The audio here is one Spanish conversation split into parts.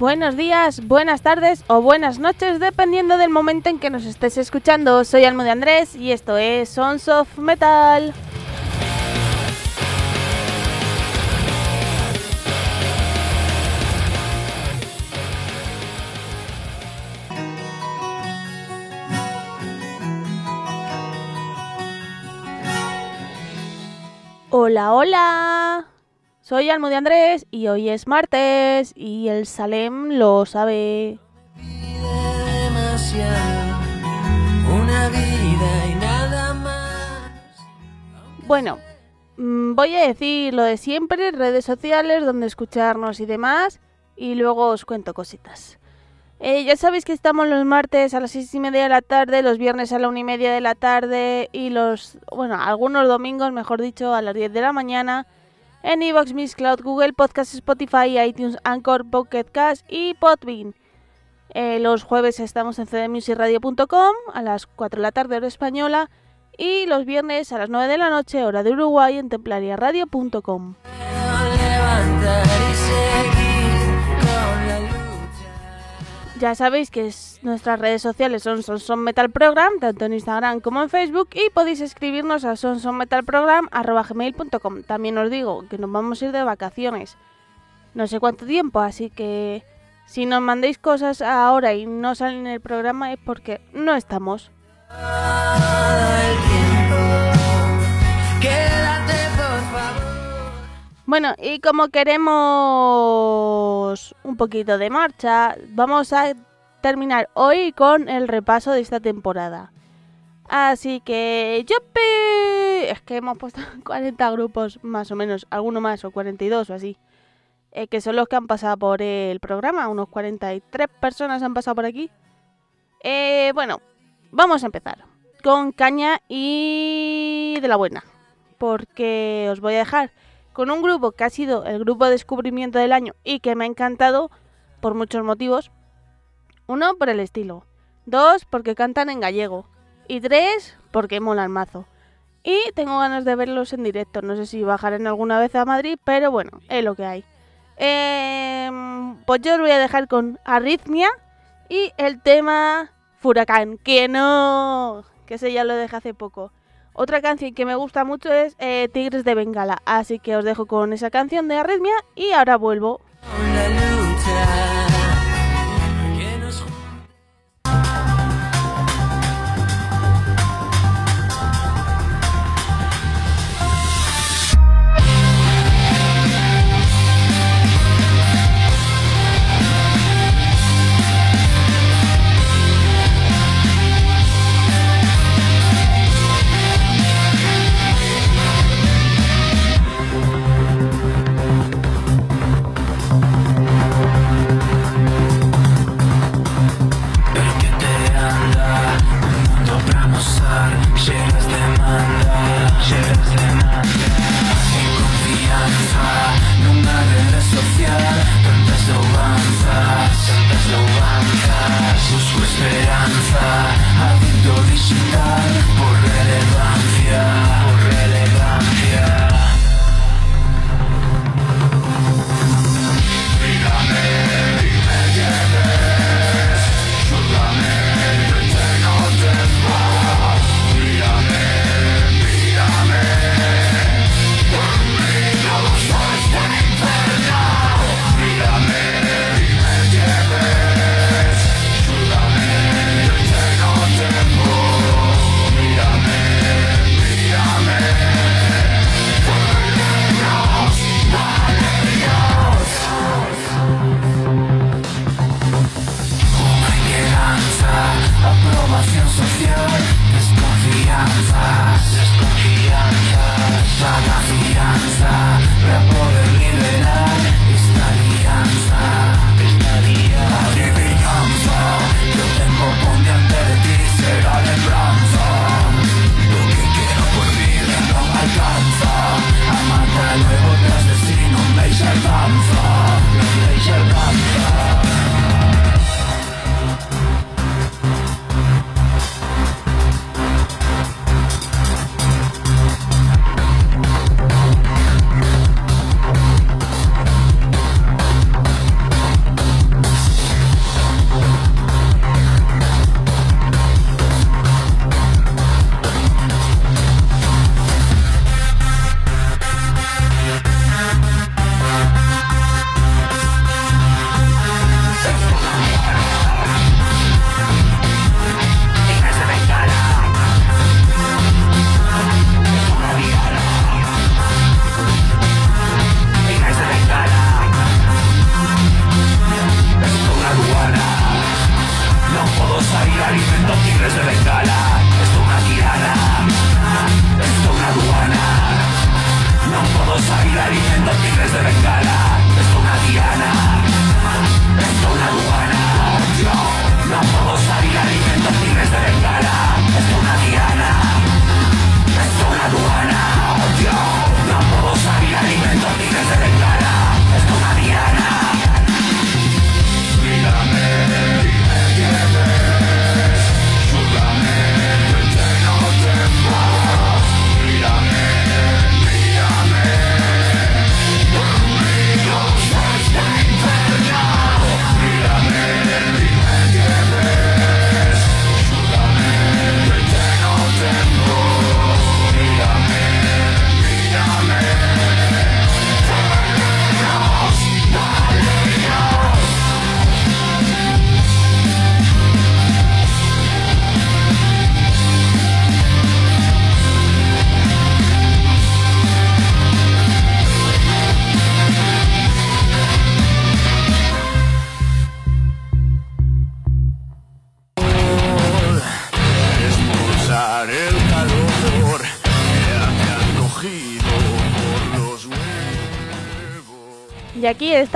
Buenos días, buenas tardes o buenas noches, dependiendo del momento en que nos estés escuchando. Soy Almo de Andrés y esto es Sons of Metal. Hola, hola. Soy Almo de Andrés y hoy es martes y el Salem lo sabe. Una vida y nada más. Bueno, mm, voy a decir lo de siempre, redes sociales, donde escucharnos y demás, y luego os cuento cositas. Eh, ya sabéis que estamos los martes a las seis y media de la tarde, los viernes a la una y media de la tarde y los, bueno, algunos domingos, mejor dicho, a las 10 de la mañana en iVoox, Miss Cloud, Google Podcast, Spotify, iTunes, Anchor, Pocket Cast y Podbean. Eh, los jueves estamos en cdmusicradio.com a las 4 de la tarde hora española y los viernes a las 9 de la noche hora de Uruguay en templariaradio.com. Ya sabéis que es- nuestras redes sociales son Sonson Metal Program, tanto en Instagram como en Facebook, y podéis escribirnos a sonsonmetalprogram.gmail.com. También os digo que nos vamos a ir de vacaciones, no sé cuánto tiempo, así que si nos mandéis cosas ahora y no salen en el programa es porque no estamos. Bueno, y como queremos un poquito de marcha, vamos a terminar hoy con el repaso de esta temporada. Así que, ¡yupi! Es que hemos puesto 40 grupos, más o menos, alguno más, o 42 o así. eh, que son los que han pasado por el programa. Unos 43 personas han pasado por aquí. Eh, bueno, vamos a empezar con caña y de la buena. Porque os voy a dejar con un grupo que ha sido el grupo de descubrimiento del año y que me ha encantado por muchos motivos. Uno, por el estilo. Dos, porque cantan en gallego. Y tres, porque molan mazo. Y tengo ganas de verlos en directo. No sé si bajarán alguna vez a Madrid, pero bueno, es lo que hay. Em, pues yo os voy a dejar con Arritmia y el tema Furacán, que no, que ese ya lo dejé hace poco. Otra canción que me gusta mucho es eh, Tigres de Bengala, así que os dejo con esa canción de Arritmia y ahora vuelvo. Lucha.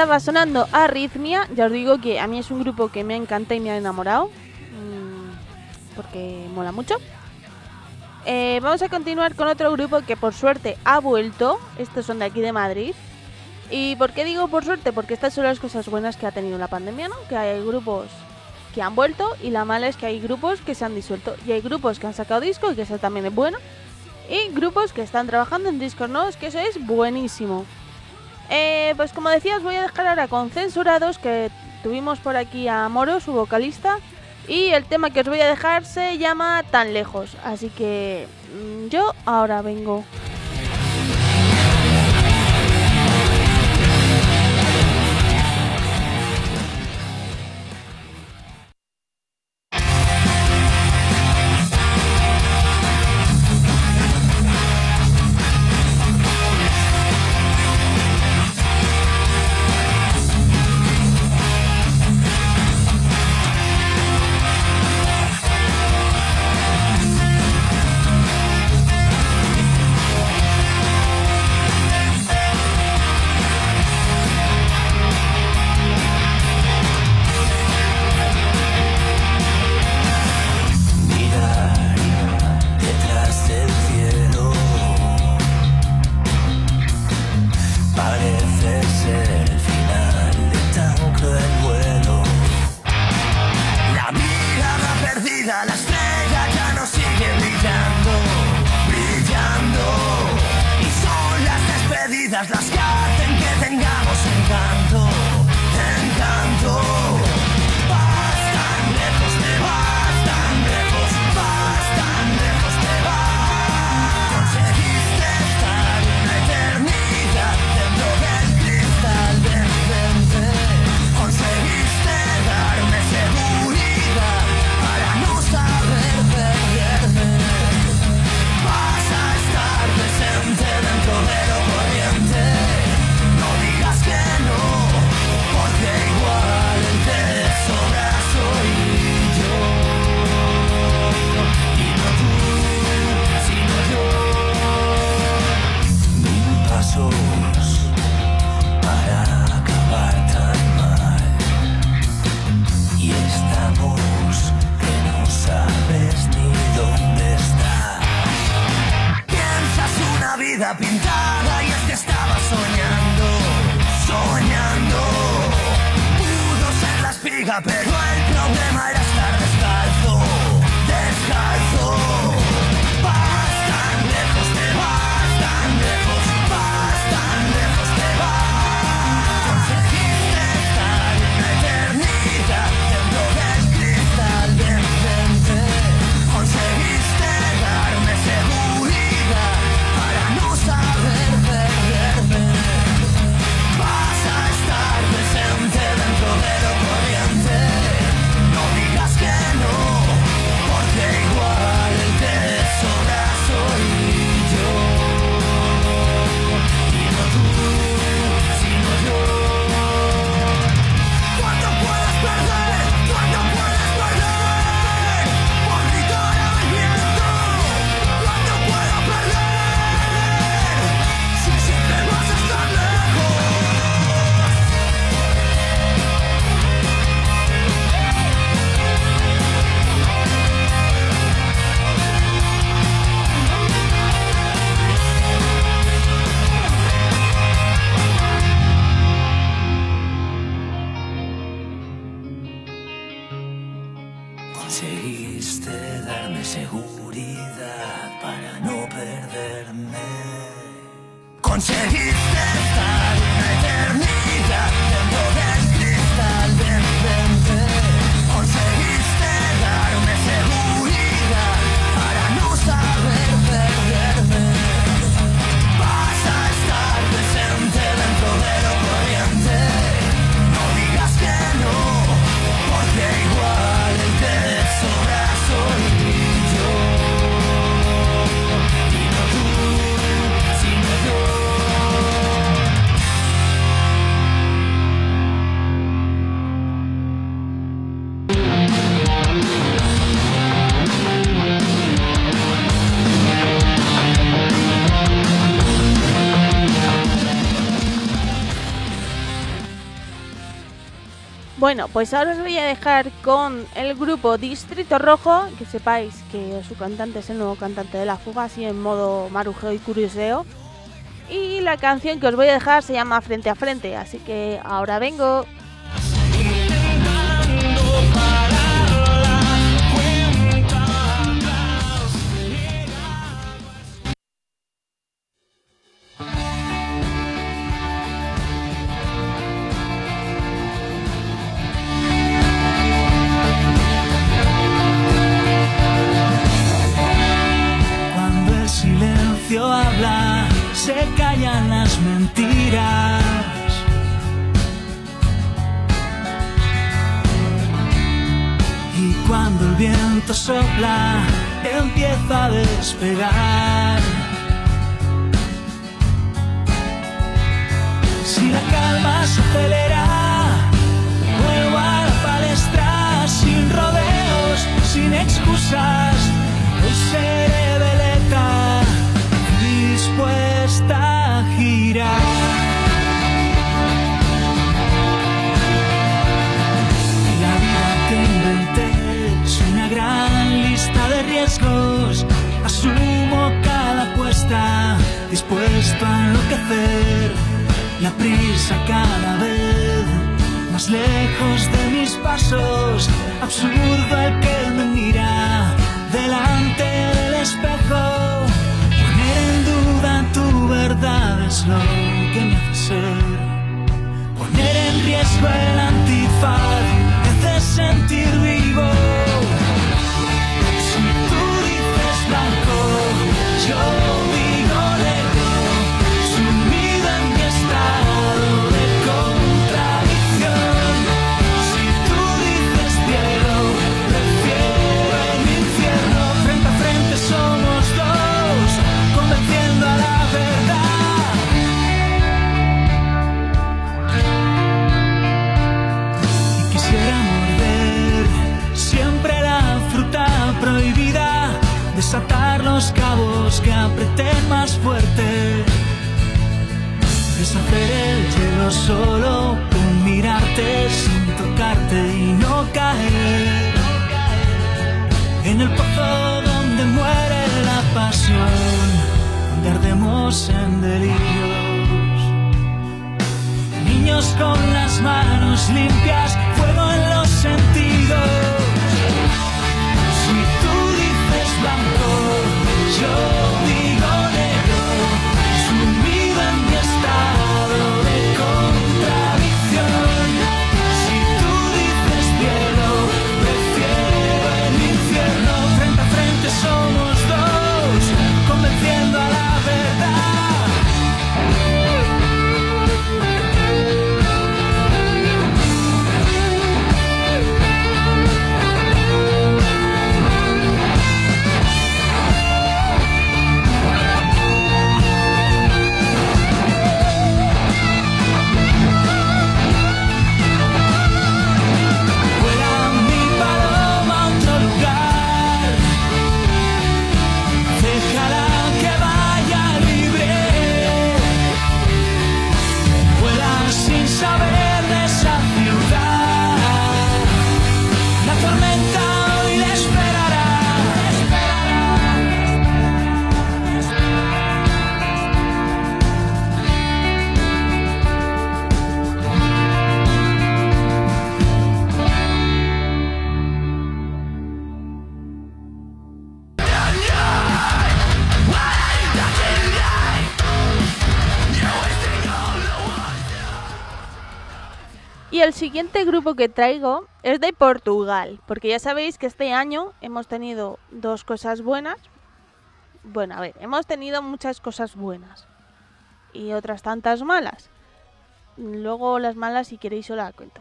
Estaba sonando Arritmia. Ya os digo que a mí es un grupo que me encanta y me ha enamorado. mm, Porque mola mucho. Eh, vamos a continuar con otro grupo que por suerte ha vuelto. Estos son de aquí de Madrid. ¿Y por qué digo por suerte? Porque estas son las cosas buenas que ha tenido la pandemia, ¿no? Que hay grupos que han vuelto y la mala es que hay grupos que se han disuelto. Y hay grupos que han sacado disco y que eso también es bueno. Y grupos que están trabajando en discos nuevos, que eso es buenísimo. Eh, pues como decía, os voy a dejar ahora con Censurados, que tuvimos por aquí a Moro, su vocalista. Y el tema que os voy a dejar se llama Tan lejos. Así que mm, yo ahora vengo. Bueno, pues ahora os voy a dejar con el grupo Distrito Rojo, que sepáis que su cantante es el nuevo cantante de La Fuga, así en modo marujeo y curioseo. Y la canción que os voy a dejar se llama Frente a Frente, así que ahora vengo. Se callan las mentiras. Y cuando el viento sopla, empieza a despegar. Si la calma se acelera, vuelvo a la palestra sin rodeos, sin excusas. Hoy seré veleta, dispuesta a girar. La vida que inventé es una gran lista de riesgos. Asumo cada apuesta, dispuesto a enloquecer. La prisa cada vez más lejos de mis pasos. Absurdo el que me mira delante del espejo. Lo que me hace ser. Poner en riesgo el antifaz me hace sentir vivo. Si tú dices blanco, yo más fuerte, deshacer el hielo solo con mirarte sin tocarte y no caer en el pozo donde muere la pasión, donde ardemos en delirios. Niños con las manos limpias, fuego en los sentidos. Grupo que traigo es de Portugal, porque ya sabéis que este año hemos tenido dos cosas buenas. Bueno, a ver, hemos tenido muchas cosas buenas y otras tantas malas. Luego las malas, si queréis, os las cuento.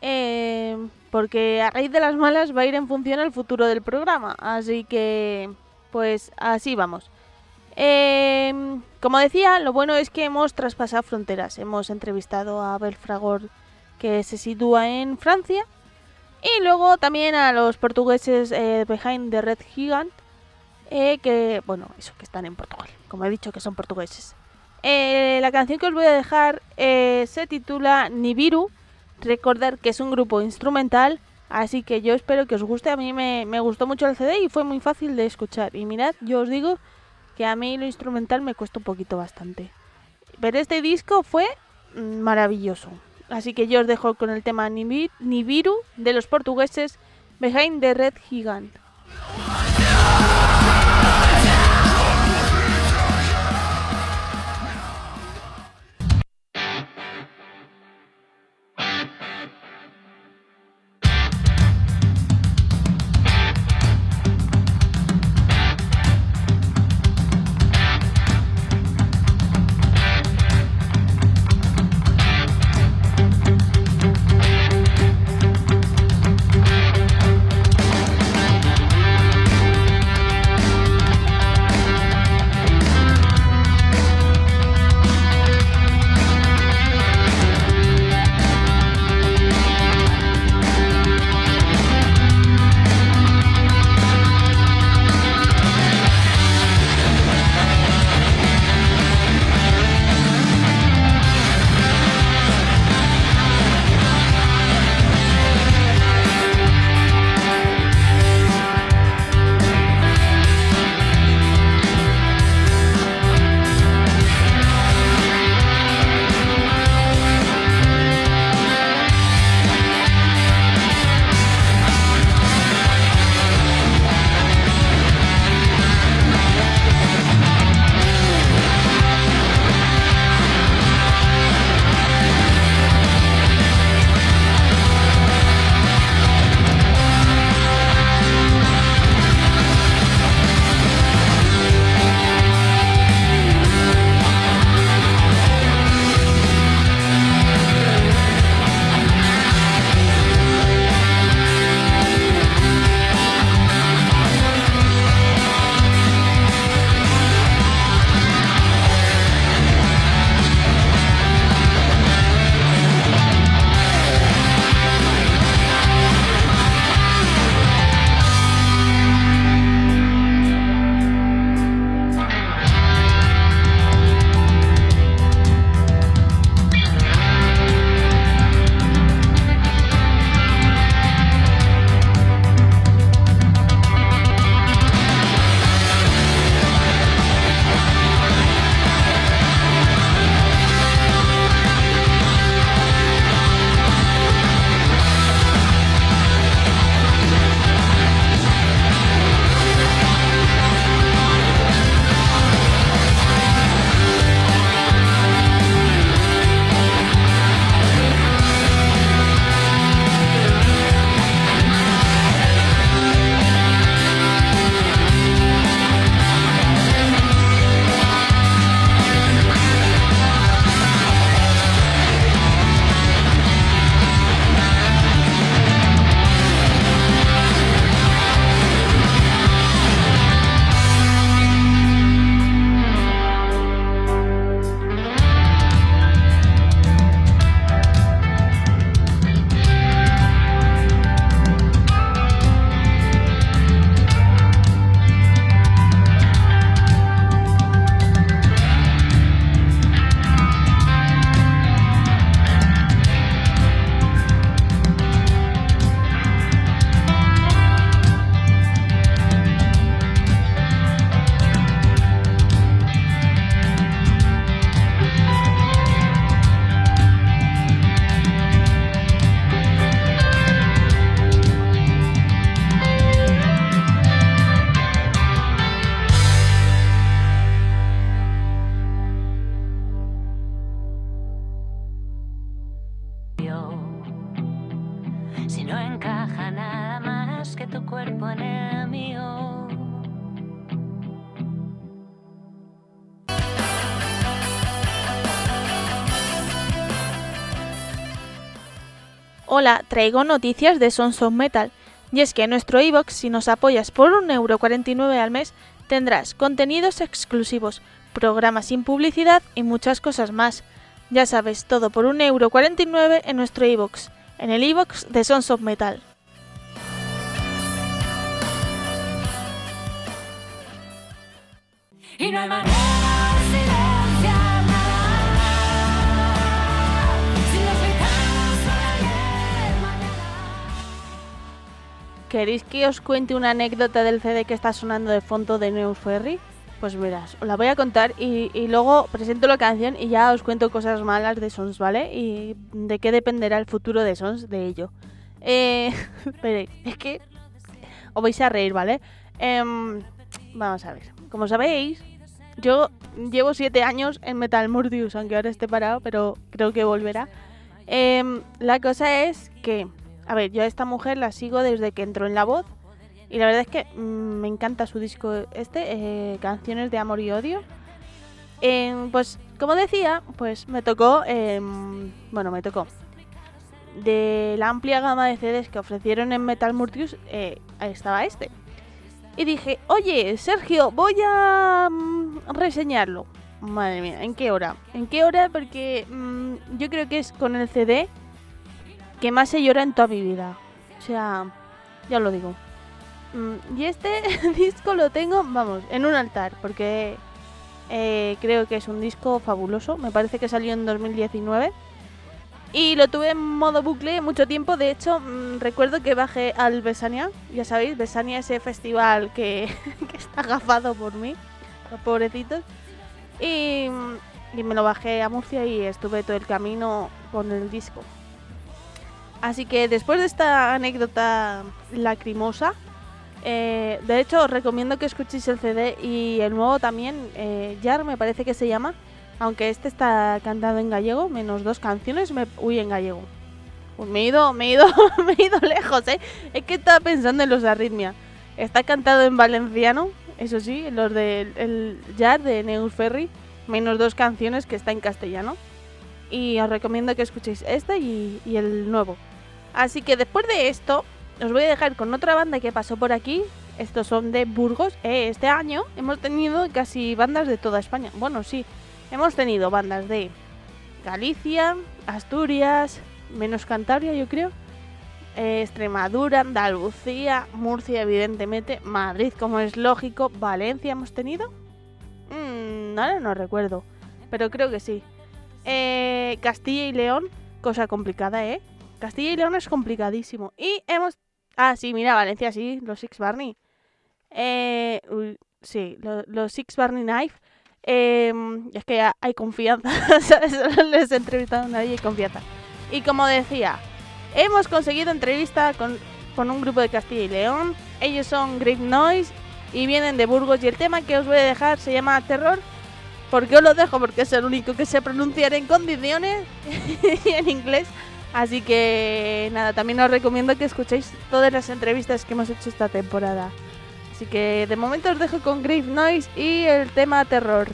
Eh, porque a raíz de las malas va a ir en función el futuro del programa. Así que, pues así vamos. Eh, como decía, lo bueno es que hemos traspasado fronteras. Hemos entrevistado a Abel Fragor, que se sitúa en Francia. Y luego también a los portugueses eh, Behind the Red Gigant, eh, que, bueno, eso, que están en Portugal. Como he dicho, que son portugueses. Eh, la canción que os voy a dejar se titula Nibiru Recordar que es un grupo instrumental, así que yo espero que os guste. A mí me, me gustó mucho el CD y fue muy fácil de escuchar. Y mirad, yo os digo que a mí lo instrumental me cuesta un poquito bastante. Pero este disco fue mm, maravilloso. Así que yo os dejo con el tema Nibi- Nibiru de los portugueses Behind the Red Gigant. Si no encaja nada más que tu cuerpo en el mío. Hola, traigo noticias de Sons of Metal. Y es que en nuestro iBox, si nos apoyas por 1,49€ al mes, tendrás contenidos exclusivos, programas sin publicidad y muchas cosas más. Ya sabes, todo por 1,49€ en nuestro iBox, en el iBox e de Sons of Metal. ¿Queréis que os cuente una anécdota del CD que está sonando de fondo de Neus Ferry? Pues verás, os la voy a contar y, luego presento la canción y ya os cuento cosas malas de Sons, ¿vale? Y de qué dependerá el futuro de Sons de ello. Eh, es que os vais a reír, ¿vale? Em, vamos a ver, como sabéis, yo llevo siete años en Metal Murdius, aunque ahora esté parado, pero creo que volverá. Em, la cosa es que, a ver, yo a esta mujer la sigo desde que entró en la voz. Y la verdad es que mm, me encanta su disco este, eh, Canciones de Amor y Odio. Pues, como decía, pues me tocó, em, bueno, me tocó. De la amplia gama de CDs que ofrecieron en Metal Murtius, eh, estaba este. Y dije, oye, Sergio, voy a mm, reseñarlo. Madre mía, ¿en qué hora? ¿En qué hora? Porque mm, yo creo que es con el CD que más se llora en toda mi vida. O sea, ya lo digo. Mm, y este disco lo tengo, vamos, en un altar, porque eh, creo que es un disco fabuloso. Me parece que salió en 2019. Y lo tuve en modo bucle mucho tiempo. De hecho, mm, recuerdo que bajé al Besania. Ya sabéis, Besania, ese festival que, que está agafado por mí. Los pobrecitos. Y, y me lo bajé a Murcia y estuve todo el camino con el disco. Así que después de esta anécdota lacrimosa, eh, de hecho os recomiendo que escuchéis el CD y el nuevo también, eh, Yar me parece que se llama, aunque este está cantado en gallego, menos dos canciones, me, uy, en gallego. Pues me he ido, me he ido, me he ido lejos, ¿eh? Es que estaba pensando en los de Arritmia. Está cantado en valenciano, eso sí, los del el Yar de Neus Ferry, menos dos canciones que está en castellano. Y os recomiendo que escuchéis este y el nuevo. Así que después de esto, os voy a dejar con otra banda que pasó por aquí. Estos son de Burgos. Eh, este año hemos tenido casi bandas de toda España. Bueno, sí, hemos tenido bandas de Galicia, Asturias, menos Cantabria, yo creo. eh, Extremadura, Andalucía, Murcia, evidentemente, Madrid, como es lógico, Valencia hemos tenido. Mm, no recuerdo, pero creo que sí. Eh, Castilla y León, cosa complicada, ¿eh? Castilla y León es complicadísimo. Y hemos... Ah, sí, mira, Valencia, sí, los Six Barney. Eh, sí, lo- los Six Barney Knife. Eh, es que hay confianza, ¿sabes? Les he entrevistado a nadie y confianza. Y como decía, hemos conseguido entrevista con, con un grupo de Castilla y León. Ellos son Great Noise y vienen de Burgos. Y el tema que os voy a dejar se llama Terror. ¿Por qué os lo dejo? Porque es el único que sé pronunciar en condiciones y en inglés. Así que nada, también os recomiendo que escuchéis todas las entrevistas que hemos hecho esta temporada. Así que de momento os dejo con Grave Noise y el tema terror.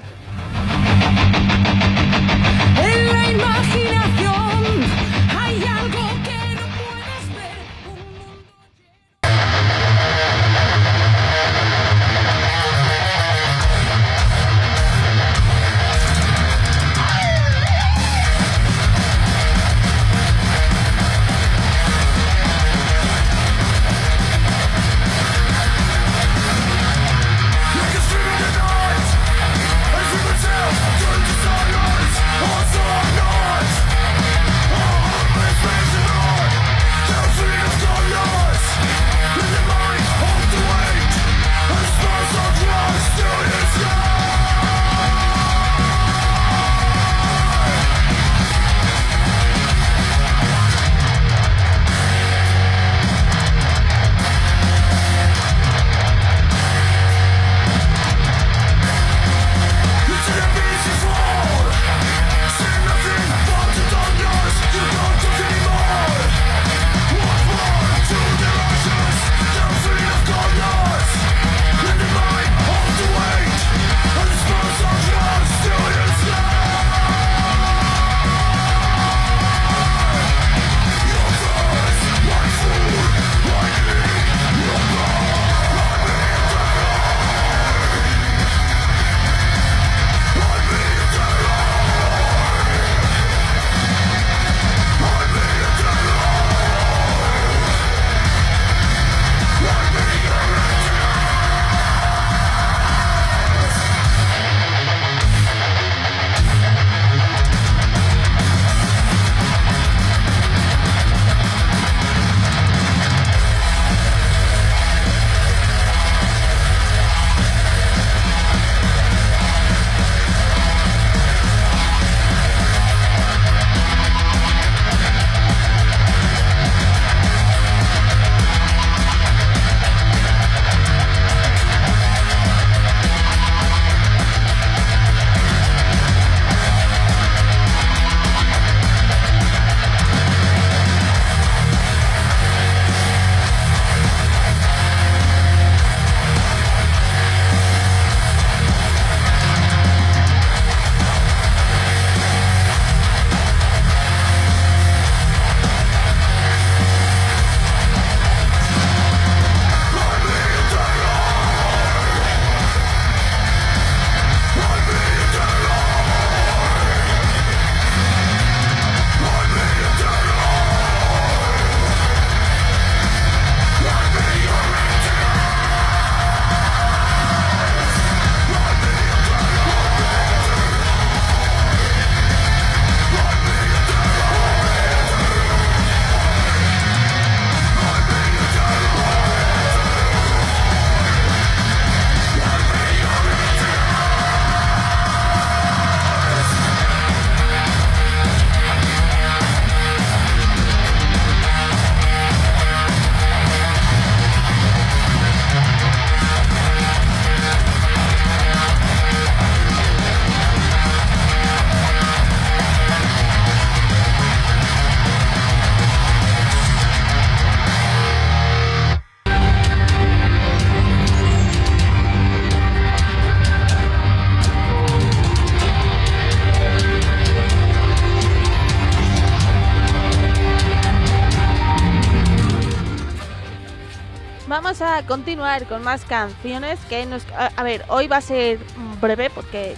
Continuar con más canciones que nos... A, ver, hoy va a ser breve porque...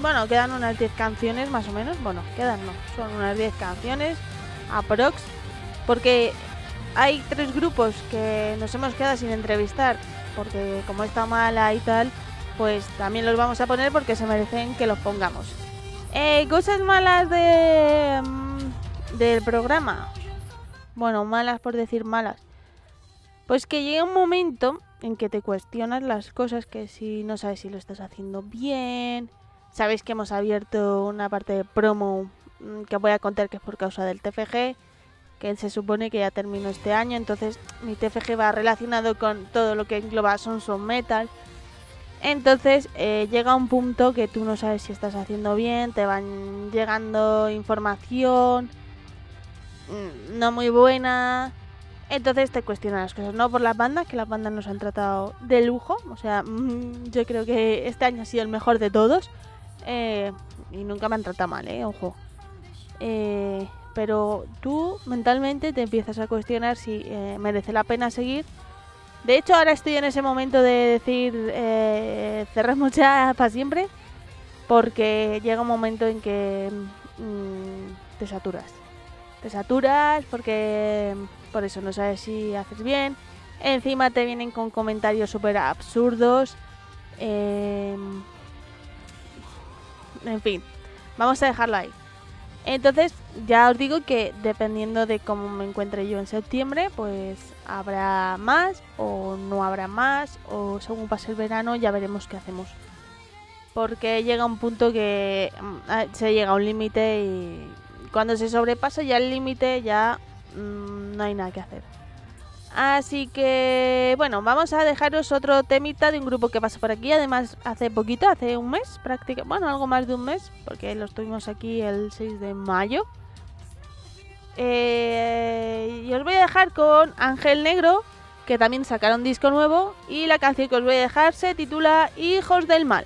Bueno, quedan unas 10 canciones más o menos. Bueno, quedan no, son unas 10 canciones aprox. Porque hay tres grupos que nos hemos quedado sin entrevistar. Porque como está mala y tal, pues también los vamos a poner porque se merecen que los pongamos. Eh, cosas malas de, mm, del programa. Bueno, malas por decir malas. Pues que llega un momento en que te cuestionas las cosas que si no sabes si lo estás haciendo bien. Sabéis que hemos abierto una parte de promo mm, que voy a contar que es por causa del TFG, que se supone que ya terminó este año, entonces mi TFG va relacionado con todo lo que engloba Sons of Metal. Entonces eh, llega un punto que tú no sabes si estás haciendo bien, te van llegando información mm, no muy buena. Entonces te cuestionas las cosas, no por las bandas, que las bandas nos han tratado de lujo. O sea, mm, yo creo que este año ha sido el mejor de todos. eh, y nunca me han tratado mal, eh, ojo. Eh, pero tú mentalmente te empiezas a cuestionar si eh, merece la pena seguir. De hecho, ahora estoy en ese momento de decir eh, cerramos ya para siempre. Porque llega un momento en que mm, te saturas. Te saturas porque por eso no sabes si haces bien. Encima te vienen con comentarios súper absurdos. eh, en fin, vamos a dejarlo ahí. Entonces, ya os digo que dependiendo de cómo me encuentre yo en septiembre, pues habrá más o no habrá más, o según pase el verano ya veremos qué hacemos. Porque llega un punto que mm, ah, se llega a un límite y cuando se sobrepasa ya el límite ya mm, no hay nada que hacer. Así que, bueno, vamos a dejaros otro temita de un grupo que pasa por aquí. Además, hace poquito, hace un mes, prácticamente, bueno, algo más de un mes, porque lo tuvimos aquí el 6 de mayo. Eh, y os voy a dejar con Ángel Negro, que también sacaron disco nuevo. Y la canción que os voy a dejar se titula Hijos del Mal.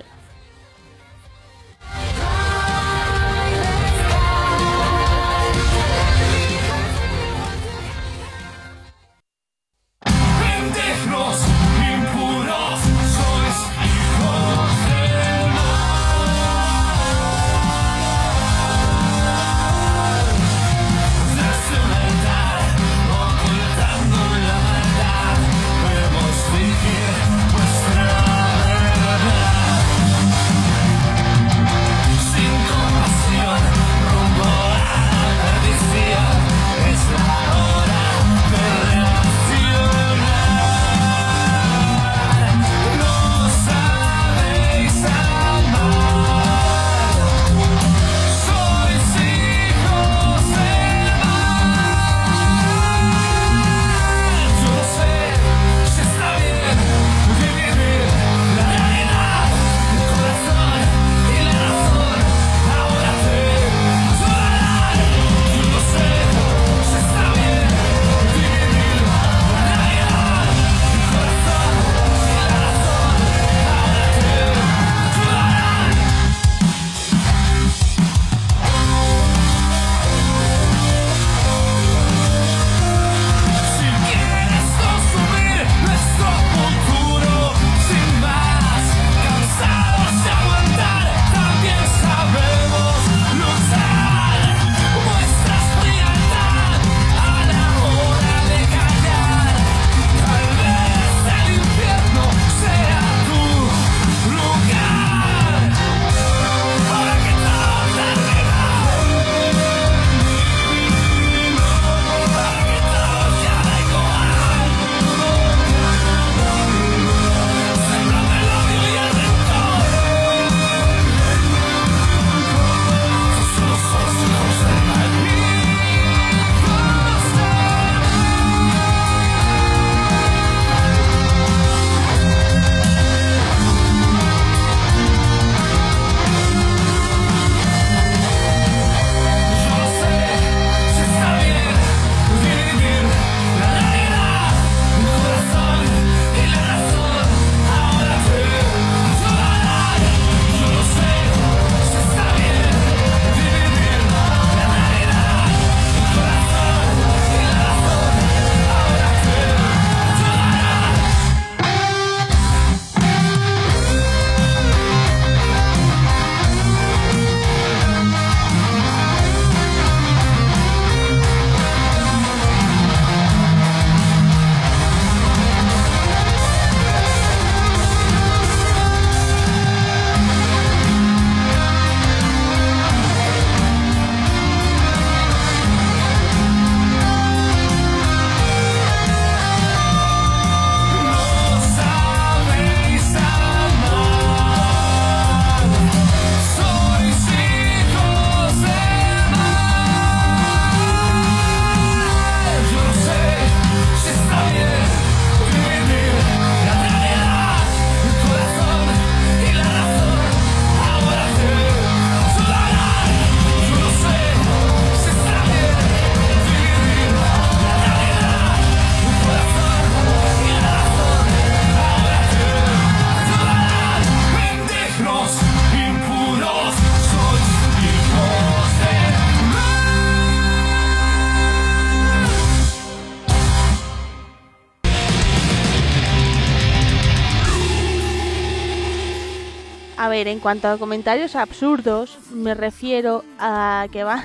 En cuanto a comentarios absurdos, me refiero a que van.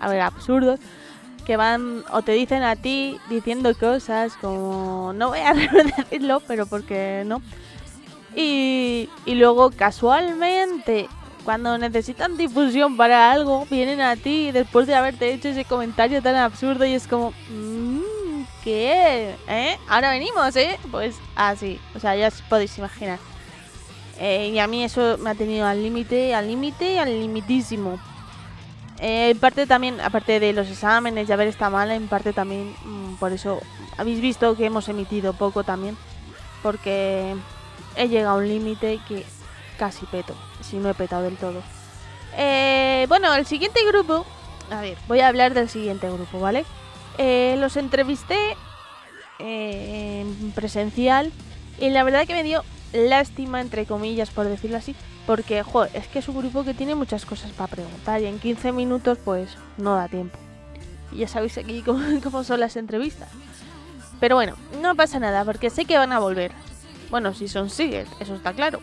A ver, absurdos. Que van o te dicen a ti diciendo cosas como. No voy a decirlo, pero porque no. Y, y luego casualmente, cuando necesitan difusión para algo, vienen a ti después de haberte hecho ese comentario tan absurdo y es como, "Mm, ¿qué? ¿Eh? Ahora venimos, ¿eh? Pues así, o sea, ya os podéis imaginar. Eh, y a mí eso me ha tenido al límite, al límite, al limitísimo. Eh, en parte también, aparte de los exámenes y haber estado mal, en parte también, mm, por eso habéis visto que hemos emitido poco también, porque he llegado a un límite que casi peto, si no he petado del todo. Eh, bueno, el siguiente grupo, a ver, voy a hablar del siguiente grupo, ¿vale? Eh, los entrevisté eh, en presencial y la verdad que me dio lástima, entre comillas, por decirlo así, porque, joder, es que es un grupo que tiene muchas cosas para preguntar y en 15 minutos, pues, no da tiempo. Y ya sabéis aquí cómo, son las entrevistas. Pero bueno, no pasa nada, porque sé que van a volver. Bueno, si son Sigel, eso está claro.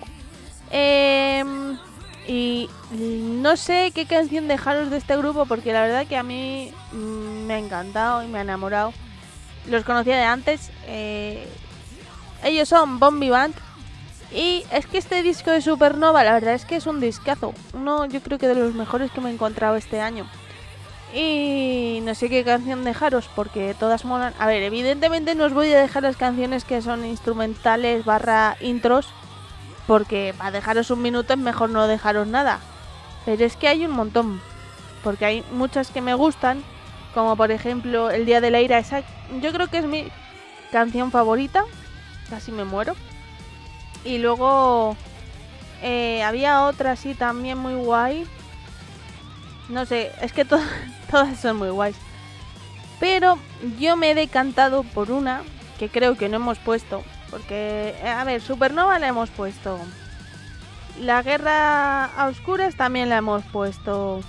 Em, y no sé qué canción dejaros de este grupo, porque la verdad que a mí mm, me ha encantado y me ha enamorado. Los conocía de antes. eh, ellos son Bombi Band. Y es que este disco de Supernova, la verdad es que es un discazo. Uno, yo creo que de los mejores que me he encontrado este año. Y no sé qué canción dejaros, porque todas molan. A ver, evidentemente no os voy a dejar las canciones que son instrumentales barra intros, porque para dejaros un minuto es mejor no dejaros nada. Pero es que hay un montón, porque hay muchas que me gustan, como por ejemplo El Día de la Ira, esa yo creo que es mi canción favorita, casi me muero. Y luego eh, había otra así también muy guay. No sé, es que to- todas son muy guays. Pero yo me he decantado por una que creo que no hemos puesto. Porque, eh, a ver, Supernova la hemos puesto. La Guerra a Oscuras también la hemos puesto.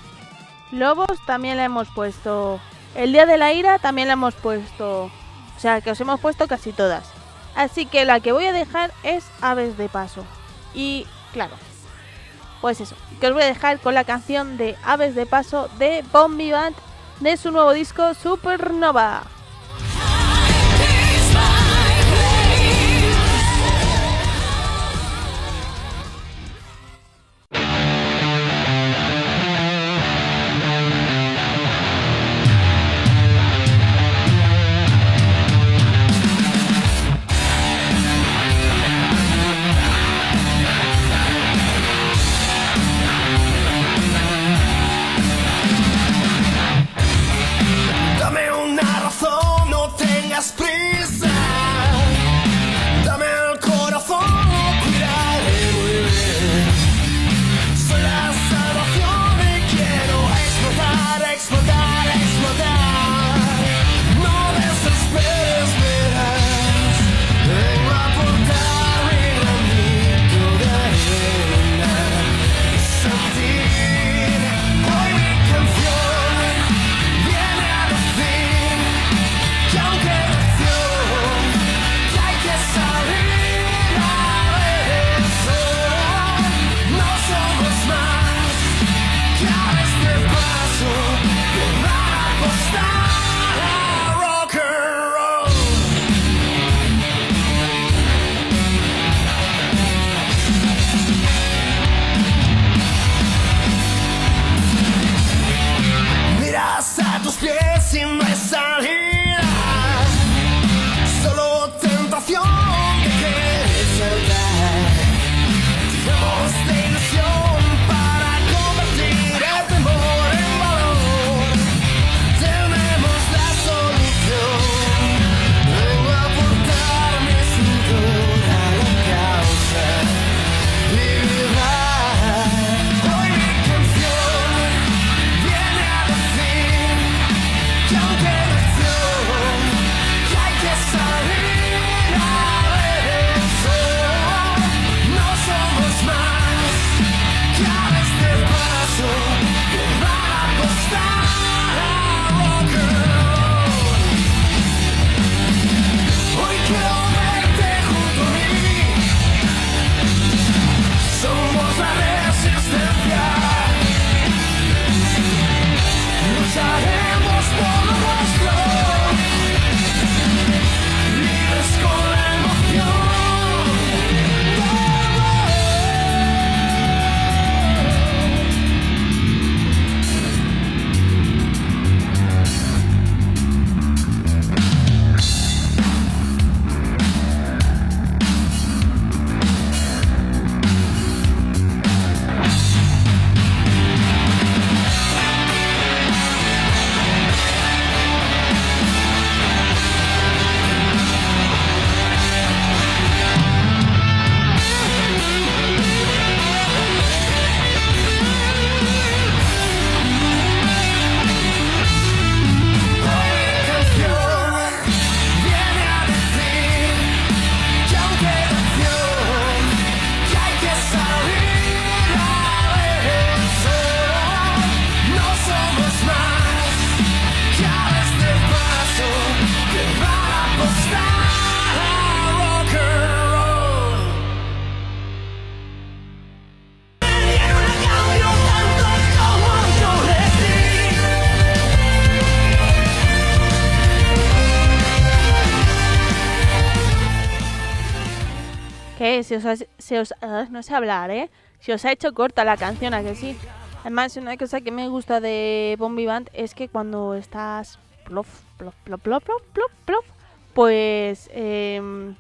Lobos también la hemos puesto. El Día de la Ira también la hemos puesto. O sea, que os hemos puesto casi todas. Así que la que voy a dejar es Aves de Paso. Y claro, pues eso, que os voy a dejar con la canción de Aves de Paso de Bombi de su nuevo disco Supernova. No sé hablar, ¿eh? Se os ha hecho corta la canción, ¿a que sí? Además, una cosa que me gusta de Bombi Band es que cuando estás plof, plof, plof, plof, plof, plof, plof, pues, em,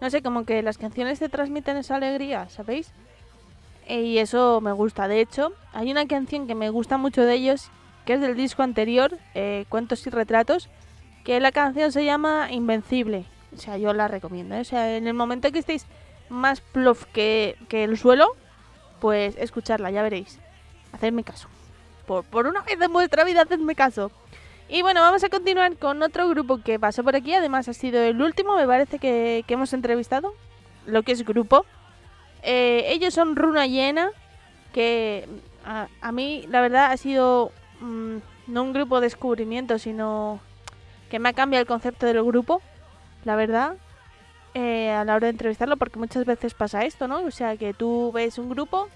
no sé, como que las canciones te transmiten esa alegría, ¿sabéis? Eh, Y eso me gusta. De hecho, hay una canción que me gusta mucho de ellos, que es del disco anterior, eh, Cuentos y Retratos, que la canción se llama Invencible. O sea, yo la recomiendo. ¿eh? O sea, en el momento que estéis más plof que, que el suelo, pues escucharla, ya veréis. Hacedme caso. Por, por una vez en vuestra vida, hacedme caso. Y bueno, vamos a continuar con otro grupo que pasó por aquí. Además, ha sido el último, me parece, que, que hemos entrevistado. Lo que es grupo. Eh, ellos son Runa Llena, que a, a mí, la verdad, ha sido mm, no un grupo de descubrimiento, sino que me ha cambiado el concepto del grupo, la verdad, eh, a la hora de entrevistarlo, porque muchas veces pasa esto, ¿no? O sea, que tú ves un grupo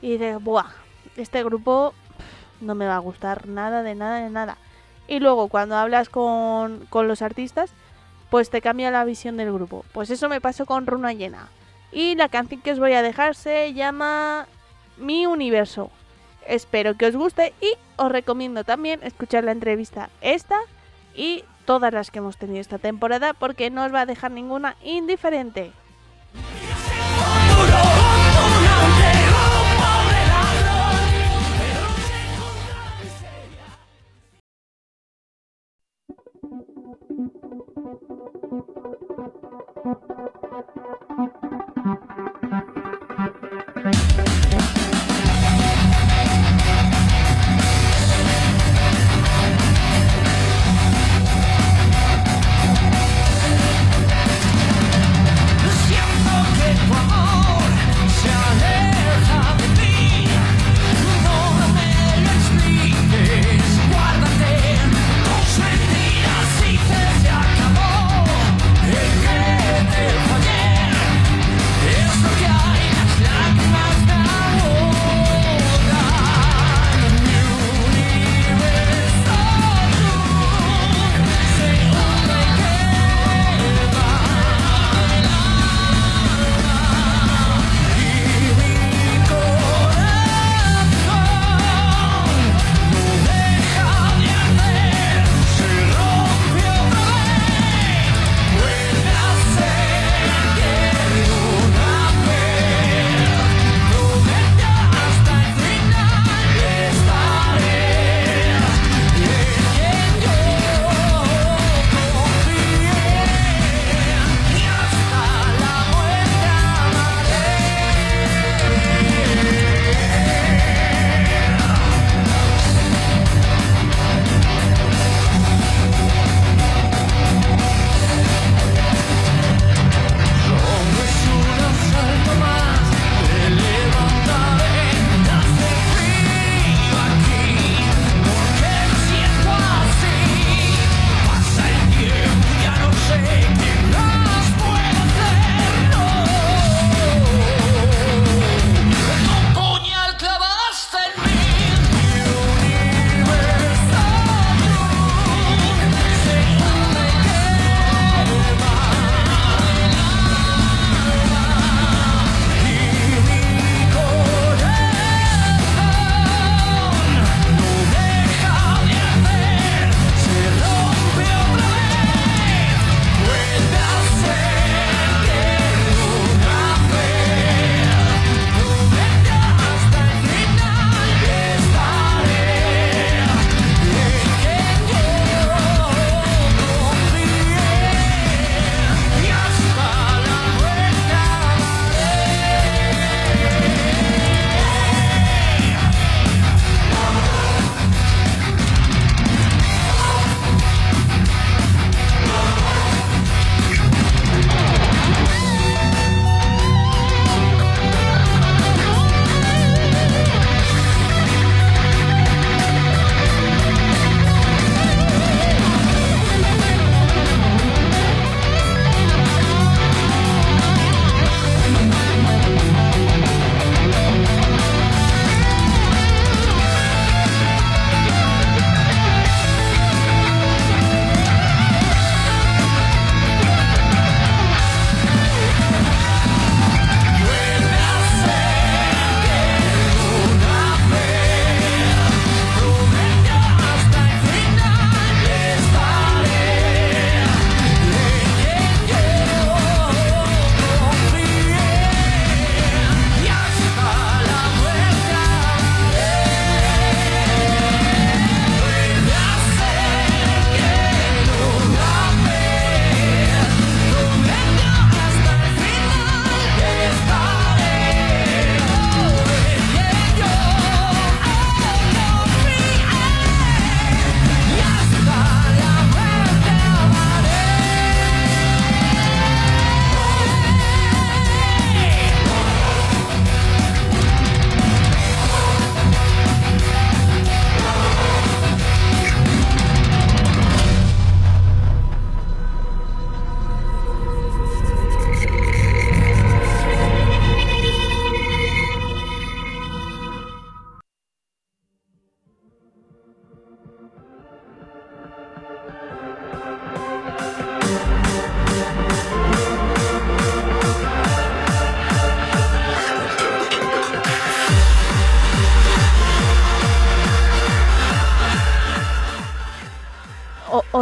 y dices, ¡buah! Este grupo no me va a gustar nada, de nada, de nada. Y luego, cuando hablas con, con los artistas, pues te cambia la visión del grupo. Pues eso me pasó con Runa Llena. Y la canción que os voy a dejar se llama Mi Universo. Espero que os guste y os recomiendo también escuchar la entrevista esta y todas las que hemos tenido esta temporada porque no os va a dejar ninguna indiferente.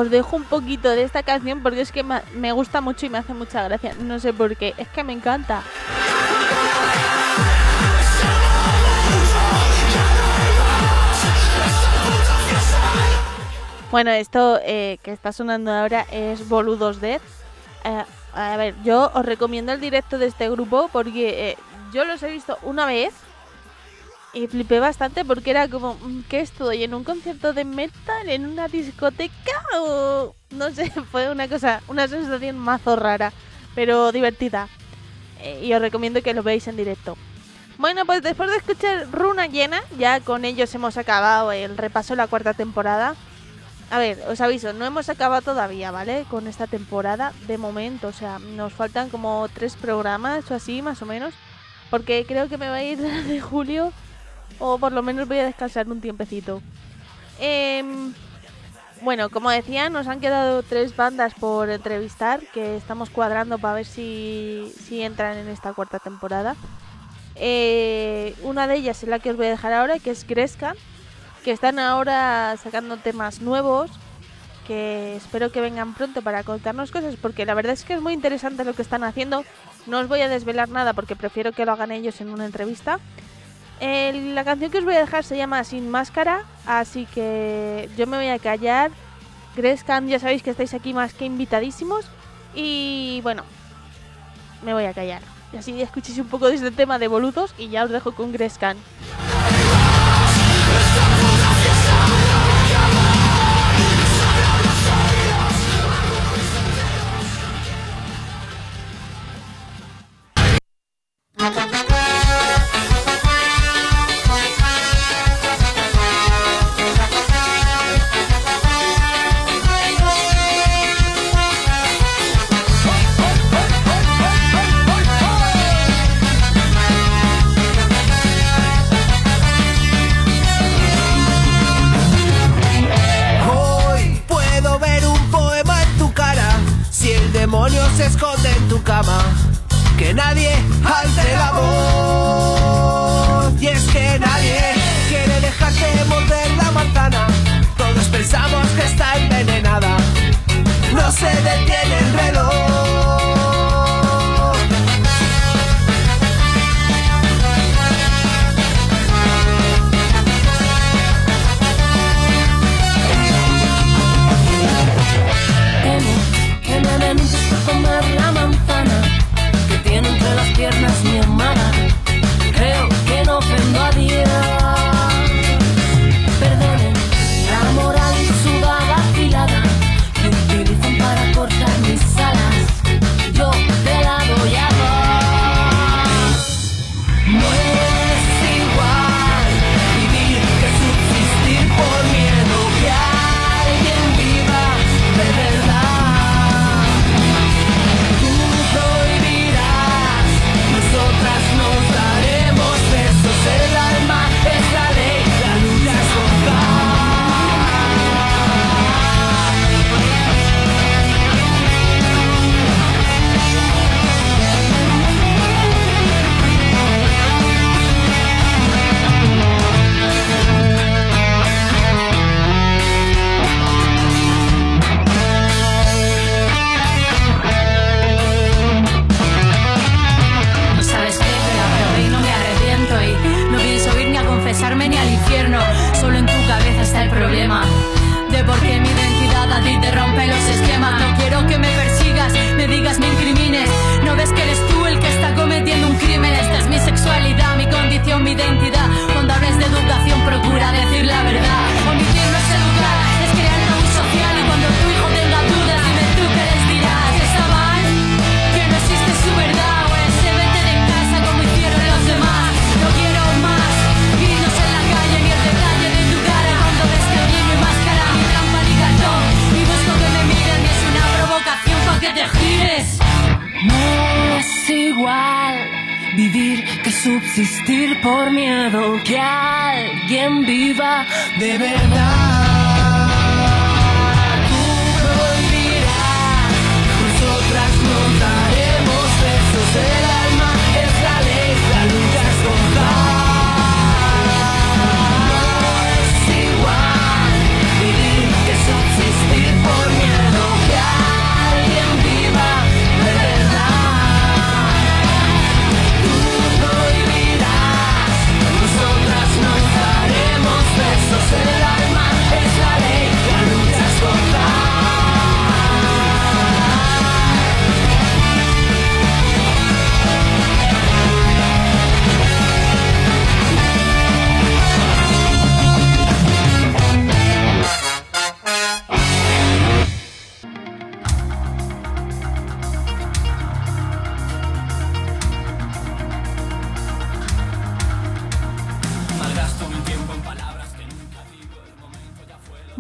Os dejo un poquito de esta canción porque es que me gusta mucho y me hace mucha gracia. No sé por qué, es que me encanta. Bueno, esto eh, que está sonando ahora es Boludos Dead. Eh, a ver, yo os recomiendo el directo de este grupo porque eh, yo los he visto una vez y flipé bastante porque era como, mm, ¿qué estoy? ¿En un concierto de metal? ¿En una discoteca? O no sé, fue una cosa, una sensación mazo rara, pero divertida. Eh, y os recomiendo que lo veáis en directo. Bueno, pues después de escuchar Runa Llena, ya con ellos hemos acabado el repaso de la cuarta temporada. A ver, os aviso, no hemos acabado todavía, ¿vale? Con esta temporada de momento, o sea, nos faltan como tres programas o así, más o menos. Porque creo que me va a ir de julio o por lo menos voy a descansar un tiempecito. Em, bueno, como decía, nos han quedado tres bandas por entrevistar que estamos cuadrando para ver si, si entran en esta cuarta temporada. Eh, una de ellas es la que os voy a dejar ahora, que es Gresca, que están ahora sacando temas nuevos, que espero que vengan pronto para contarnos cosas, porque la verdad es que es muy interesante lo que están haciendo. No os voy a desvelar nada porque prefiero que lo hagan ellos en una entrevista. La canción que os voy a dejar se llama Sin Máscara, así que yo me voy a callar. Grescan, ya sabéis que estáis aquí más que invitadísimos. Y bueno, me voy a callar. Y así escuchéis un poco de este tema de boludos y ya os dejo con Grescan.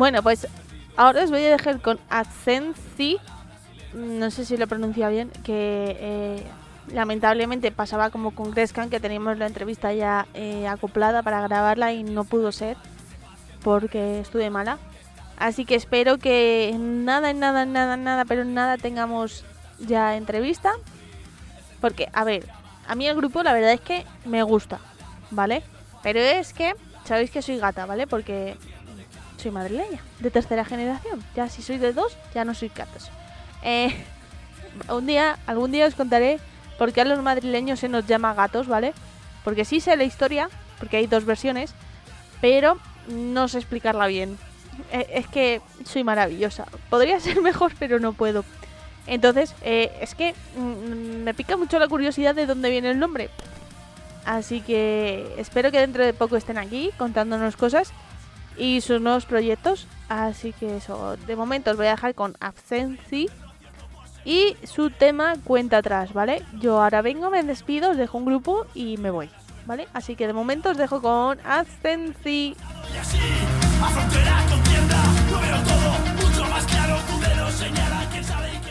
Bueno, pues ahora os voy a dejar con Adsensi, no sé si lo pronuncia bien, que eh, lamentablemente pasaba como con Grescan, que teníamos la entrevista ya eh, acoplada para grabarla y no pudo ser porque estuve mala. Así que espero que nada, nada, nada, nada, pero nada tengamos ya entrevista. Porque, a ver, a mí el grupo la verdad es que me gusta, ¿vale? Pero es que, sabéis que soy gata, ¿vale? Porque soy madrileña, de tercera generación. Ya si soy de dos, ya no soy gatos. Eh, un día, algún día os contaré por qué a los madrileños se nos llama gatos, ¿vale? Porque sí sé la historia, porque hay dos versiones, pero no sé explicarla bien. Eh, es que soy maravillosa. Podría ser mejor, pero no puedo. Entonces, eh, es que mm, me pica mucho la curiosidad de dónde viene el nombre. Así que espero que dentro de poco estén aquí contándonos cosas y sus nuevos proyectos. Así que eso, de momento os voy a dejar con Absenci y su tema cuenta atrás, ¿vale? Yo ahora vengo, me despido, os dejo un grupo y me voy, ¿vale? Así que de momento os dejo con Absenci. Y así, afronté la contienda, lo veo todo mucho más claro, tu dedo señala quién sabe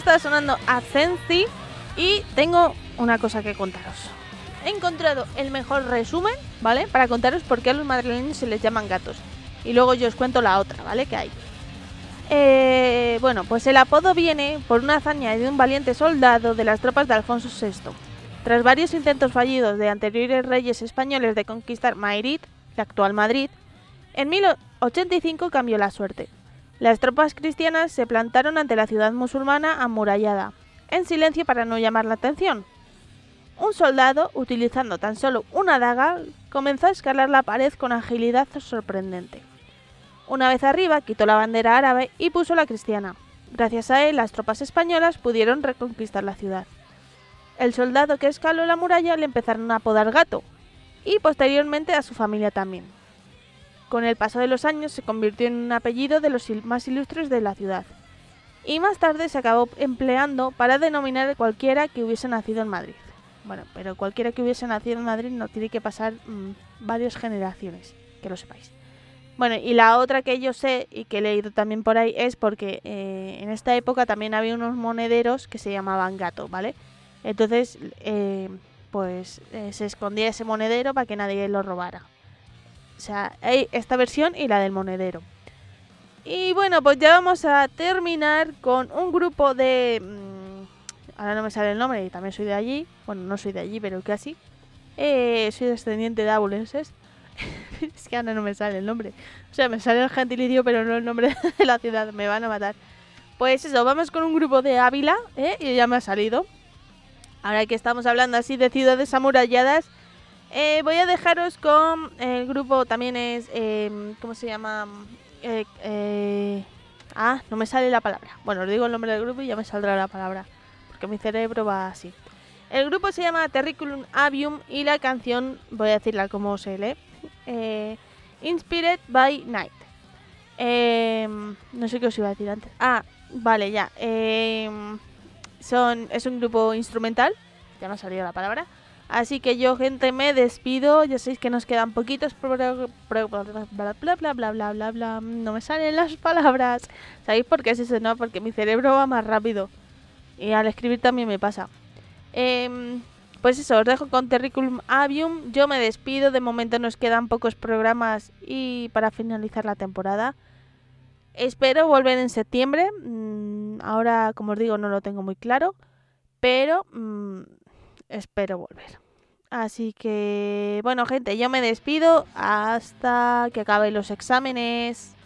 Está sonando Ascensi y tengo una cosa que contaros. He encontrado el mejor resumen, ¿vale? Para contaros por qué a los madrileños se les llaman gatos. Y luego yo os cuento la otra, ¿vale? Que hay. Eh, bueno, pues el apodo viene por una hazaña de un valiente soldado de las tropas de Alfonso VI. Tras varios intentos fallidos de anteriores reyes españoles de conquistar Madrid, la actual Madrid, en 1085 cambió la suerte. Las tropas cristianas se plantaron ante la ciudad musulmana amurallada, en silencio para no llamar la atención. Un soldado, utilizando tan solo una daga, comenzó a escalar la pared con agilidad sorprendente. Una vez arriba, quitó la bandera árabe y puso la cristiana. Gracias a él, las tropas españolas pudieron reconquistar la ciudad. El soldado que escaló la muralla le empezaron a apodar gato, y posteriormente a su familia también. Con el paso de los años se convirtió en un apellido de los más ilustres de la ciudad, y más tarde se acabó empleando para denominar a cualquiera que hubiese nacido en Madrid. Bueno, pero cualquiera que hubiese nacido en Madrid no tiene que pasar mm, varias generaciones, que lo sepáis. Bueno, y la otra que yo sé y que he leído también por ahí es porque eh, en esta época también había unos monederos que se llamaban gato, ¿vale? Entonces, eh, pues eh, se escondía ese monedero para que nadie lo robara. O sea, hay esta versión y la del monedero. Y bueno, pues ya vamos a terminar con un grupo de... mm, ahora no me sale el nombre y también soy de allí. Bueno, no soy de allí, pero casi. Eh, soy descendiente de abulenses. es que ahora no me sale el nombre. O sea, me sale el gentilicio, pero no el nombre de la ciudad. Me van a matar. Pues eso, vamos con un grupo de Ávila, ¿eh? Y ya me ha salido. Ahora que estamos hablando así de ciudades amuralladas, eh, voy a dejaros con el grupo, también es, eh, ¿cómo se llama? Eh, eh, ah, no me sale la palabra. Bueno, os digo el nombre del grupo y ya me saldrá la palabra, porque mi cerebro va así. El grupo se llama Terriculum Avium y la canción, voy a decirla como se lee, eh, Inspired by Night. Em, no sé qué os iba a decir antes. Ah, vale, ya. Em, son, es un grupo instrumental, ya me ha salido la palabra. Así que yo, gente, me despido. Ya sabéis que nos quedan poquitos. bla, bla, bla, bla, bla, bla, bla. No me salen las palabras. ¿Sabéis por qué es eso? No, porque mi cerebro va más rápido. Y al escribir también me pasa. Em, pues eso, os dejo con Terriculum Avium. Yo me despido. De momento nos quedan pocos programas y para finalizar la temporada. Espero volver en septiembre. Mm, ahora, como os digo, no lo tengo muy claro. Pero mm, espero volver. Así que, bueno, gente, yo me despido hasta que acaben los exámenes.